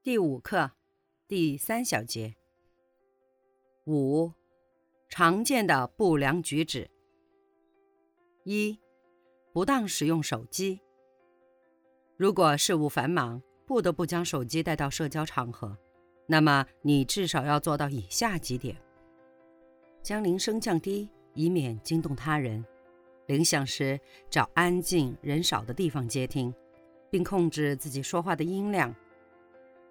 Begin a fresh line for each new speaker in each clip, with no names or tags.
第五课，第三小节。五，常见的不良举止。一，不当使用手机。如果事务繁忙，不得不将手机带到社交场合，那么你至少要做到以下几点：将铃声降低，以免惊动他人；铃响时找安静、人少的地方接听，并控制自己说话的音量。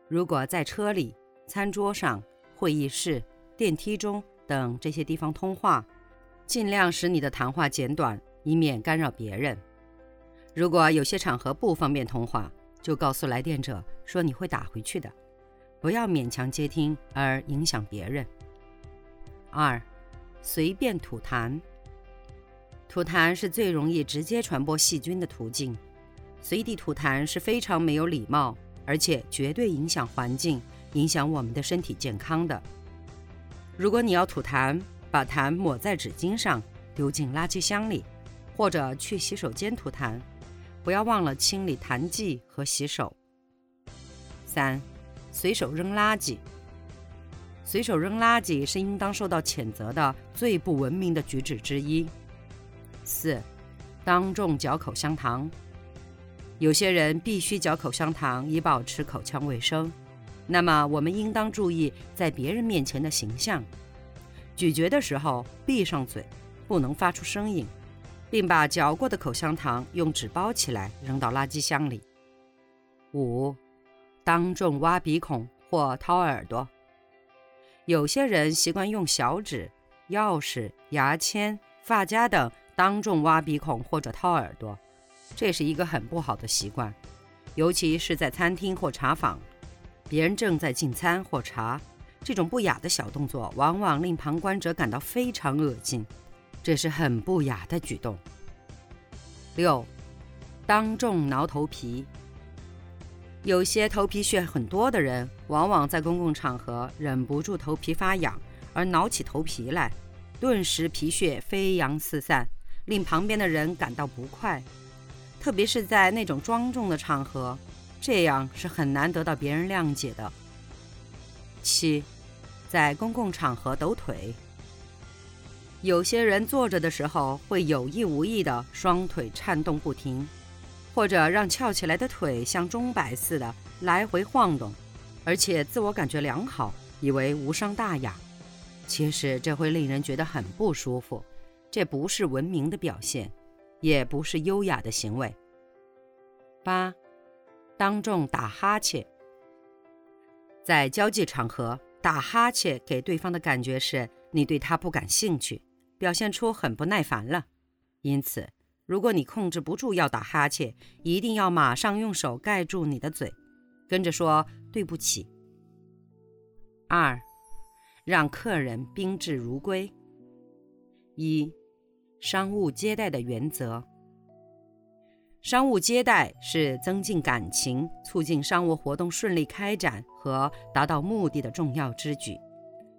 如果在车里、餐桌上、会议室、电梯中等这些地方通话，尽量使你的谈话简短，以免干扰别人。如果有些场合不方便通话，就告诉来电者说你会打回去的，不要勉强接听而影响别人。二，随便吐痰。吐痰是最容易直接传播细菌的途径，随地吐痰是非常没有礼貌。而且绝对影响环境，影响我们的身体健康的。如果你要吐痰，把痰抹在纸巾上，丢进垃圾箱里，或者去洗手间吐痰，不要忘了清理痰剂和洗手。三，随手扔垃圾。随手扔垃圾是应当受到谴责的最不文明的举止之一。四，当众嚼口香糖。有些人必须嚼口香糖以保持口腔卫生，那么我们应当注意在别人面前的形象。咀嚼的时候闭上嘴，不能发出声音，并把嚼过的口香糖用纸包起来扔到垃圾箱里。五，当众挖鼻孔或掏耳朵。有些人习惯用小指、钥匙、牙签、发夹等当众挖鼻孔或者掏耳朵。这是一个很不好的习惯，尤其是在餐厅或茶坊，别人正在进餐或茶，这种不雅的小动作往往令旁观者感到非常恶心，这是很不雅的举动。六，当众挠头皮。有些头皮屑很多的人，往往在公共场合忍不住头皮发痒而挠起头皮来，顿时皮屑飞扬四散，令旁边的人感到不快。特别是在那种庄重的场合，这样是很难得到别人谅解的。七，在公共场合抖腿。有些人坐着的时候会有意无意的双腿颤动不停，或者让翘起来的腿像钟摆似的来回晃动，而且自我感觉良好，以为无伤大雅。其实这会令人觉得很不舒服，这不是文明的表现。也不是优雅的行为。八，当众打哈欠。在交际场合打哈欠，给对方的感觉是你对他不感兴趣，表现出很不耐烦了。因此，如果你控制不住要打哈欠，一定要马上用手盖住你的嘴，跟着说对不起。二，让客人宾至如归。一。商务接待的原则：商务接待是增进感情、促进商务活动顺利开展和达到目的的重要之举。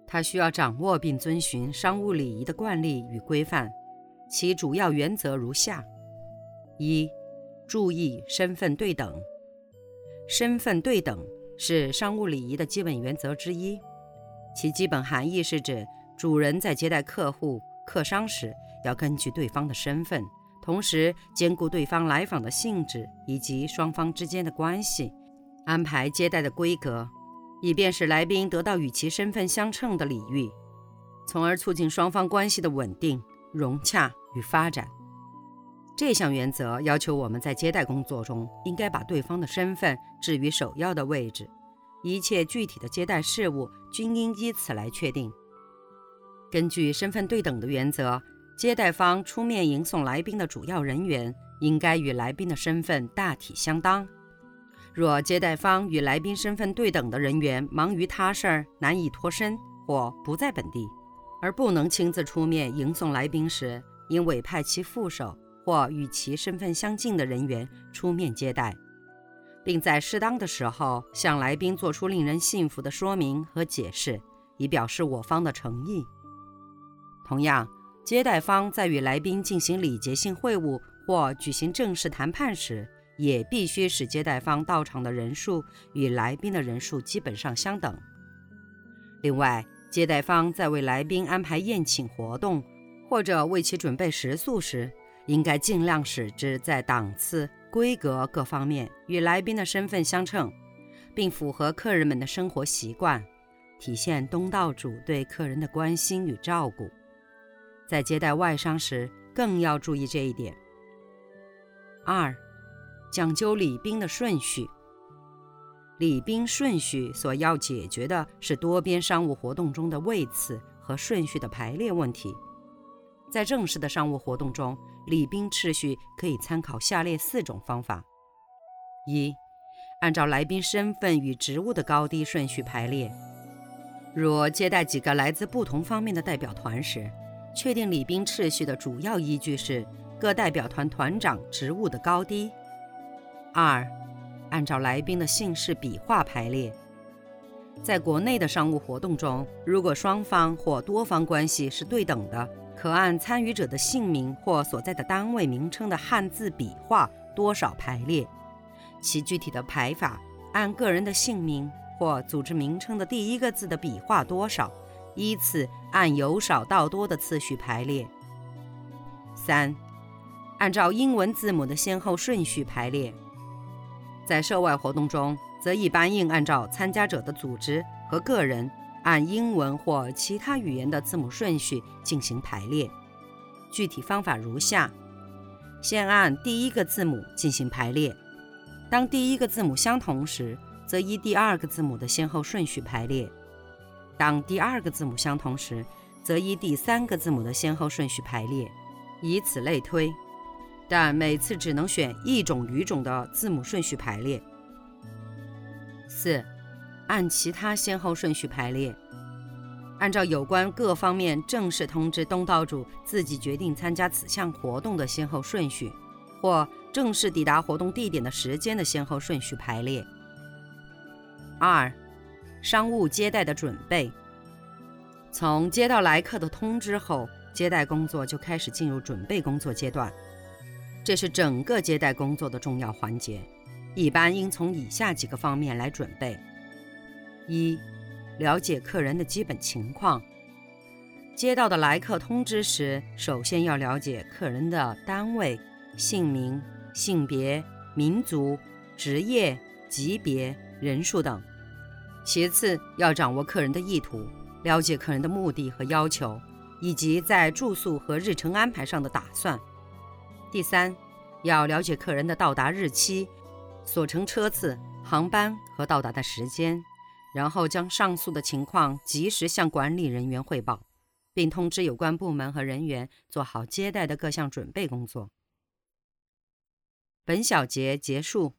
它需要掌握并遵循商务礼仪的惯例与规范，其主要原则如下：一、注意身份对等。身份对等是商务礼仪的基本原则之一，其基本含义是指主人在接待客户、客商时。要根据对方的身份，同时兼顾对方来访的性质以及双方之间的关系，安排接待的规格，以便使来宾得到与其身份相称的礼遇，从而促进双方关系的稳定、融洽与发展。这项原则要求我们在接待工作中应该把对方的身份置于首要的位置，一切具体的接待事务均应依此来确定。根据身份对等的原则。接待方出面迎送来宾的主要人员应该与来宾的身份大体相当。若接待方与来宾身份对等的人员忙于他事儿，难以脱身或不在本地，而不能亲自出面迎送来宾时，应委派其副手或与其身份相近的人员出面接待，并在适当的时候向来宾做出令人信服的说明和解释，以表示我方的诚意。同样，接待方在与来宾进行礼节性会晤或举行正式谈判时，也必须使接待方到场的人数与来宾的人数基本上相等。另外，接待方在为来宾安排宴请活动或者为其准备食宿时，应该尽量使之在档次、规格各方面与来宾的身份相称，并符合客人们的生活习惯，体现东道主对客人的关心与照顾。在接待外商时，更要注意这一点。二。讲究礼宾的顺序。礼宾顺序所要解决的是多边商务活动中的位次和顺序的排列问题。在正式的商务活动中，礼宾次序可以参考下列四种方法：一、按照来宾身份与职务的高低顺序排列。若接待几个来自不同方面的代表团时，确定礼宾次序的主要依据是各代表团团长职务的高低。二，按照来宾的姓氏笔画排列。在国内的商务活动中，如果双方或多方关系是对等的，可按参与者的姓名或所在的单位名称的汉字笔画多少排列，其具体的排法按个人的姓名或组织名称的第一个字的笔画多少，依次按由少到多的次序排列。三，按照英文字母的先后顺序排列。在涉外活动中，则一般应按照参加者的组织和个人按英文或其他语言的字母顺序进行排列。具体方法如下：先按第一个字母进行排列，当第一个字母相同时，则依第二个字母的先后顺序排列；当第二个字母相同时，则依第三个字母的先后顺序排列，以此类推。但每次只能选一种语种的字母顺序排列。四，按其他先后顺序排列，按照有关各方面正式通知东道主自己决定参加此项活动的先后顺序，或正式抵达活动地点的时间的先后顺序排列。二，商务接待的准备，从接到来客的通知后，接待工作就开始进入准备工作阶段。这是整个接待工作的重要环节，一般应从以下几个方面来准备：一、了解客人的基本情况。接到的来客通知时，首先要了解客人的单位、姓名、性别、民族、职业、级别、人数等；其次，要掌握客人的意图，了解客人的目的和要求，以及在住宿和日程安排上的打算。第三，要了解客人的到达日期、所乘车次、航班和到达的时间，然后将上述的情况及时向管理人员汇报，并通知有关部门和人员做好接待的各项准备工作。本小节结束。